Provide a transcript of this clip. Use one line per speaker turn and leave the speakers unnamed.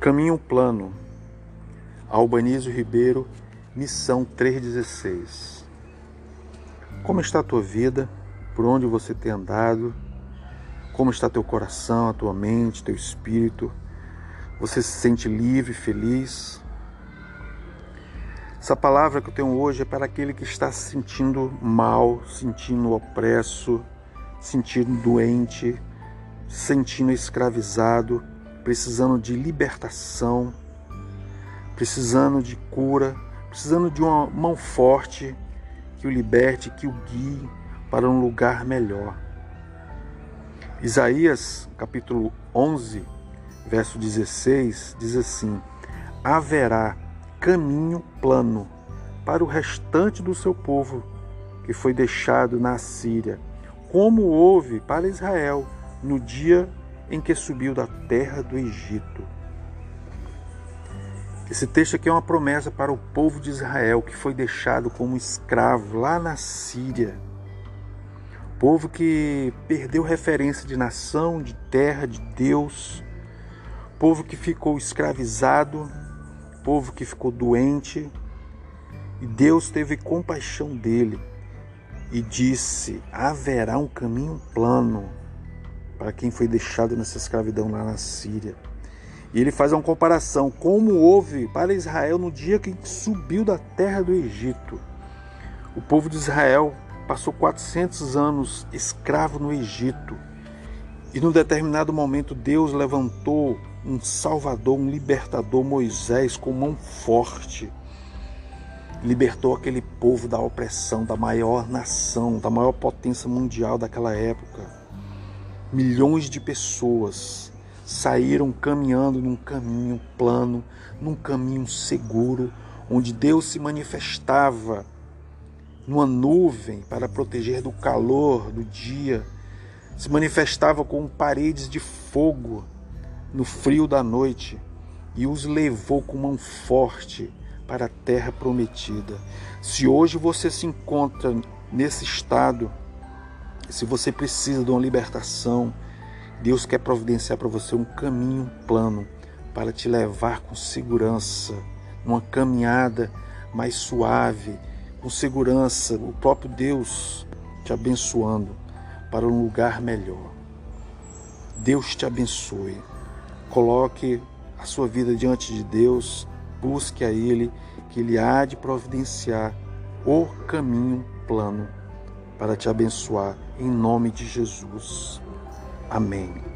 Caminho plano. Albanísio Ribeiro, missão 316. Como está a tua vida? Por onde você tem andado? Como está teu coração, a tua mente, teu espírito? Você se sente livre, feliz? Essa palavra que eu tenho hoje é para aquele que está se sentindo mal, sentindo opresso, sentindo doente, sentindo escravizado precisando de libertação, precisando de cura, precisando de uma mão forte que o liberte, que o guie para um lugar melhor. Isaías, capítulo 11, verso 16, diz assim: Haverá caminho plano para o restante do seu povo que foi deixado na Síria, como houve para Israel no dia em que subiu da terra do Egito. Esse texto aqui é uma promessa para o povo de Israel que foi deixado como escravo lá na Síria. Povo que perdeu referência de nação, de terra, de Deus. Povo que ficou escravizado, povo que ficou doente. E Deus teve compaixão dele e disse: haverá um caminho plano para quem foi deixado nessa escravidão lá na Síria. E ele faz uma comparação como houve para Israel no dia que subiu da terra do Egito. O povo de Israel passou 400 anos escravo no Egito. E num determinado momento Deus levantou um salvador, um libertador, Moisés, com mão forte. Libertou aquele povo da opressão, da maior nação, da maior potência mundial daquela época milhões de pessoas saíram caminhando num caminho plano, num caminho seguro, onde Deus se manifestava numa nuvem para proteger do calor do dia, se manifestava com paredes de fogo no frio da noite e os levou com mão forte para a terra prometida. Se hoje você se encontra nesse estado, se você precisa de uma libertação, Deus quer providenciar para você um caminho um plano para te levar com segurança, numa caminhada mais suave, com segurança, o próprio Deus te abençoando para um lugar melhor. Deus te abençoe. Coloque a sua vida diante de Deus, busque a Ele, que Ele há de providenciar o caminho plano para te abençoar, em nome de Jesus. Amém.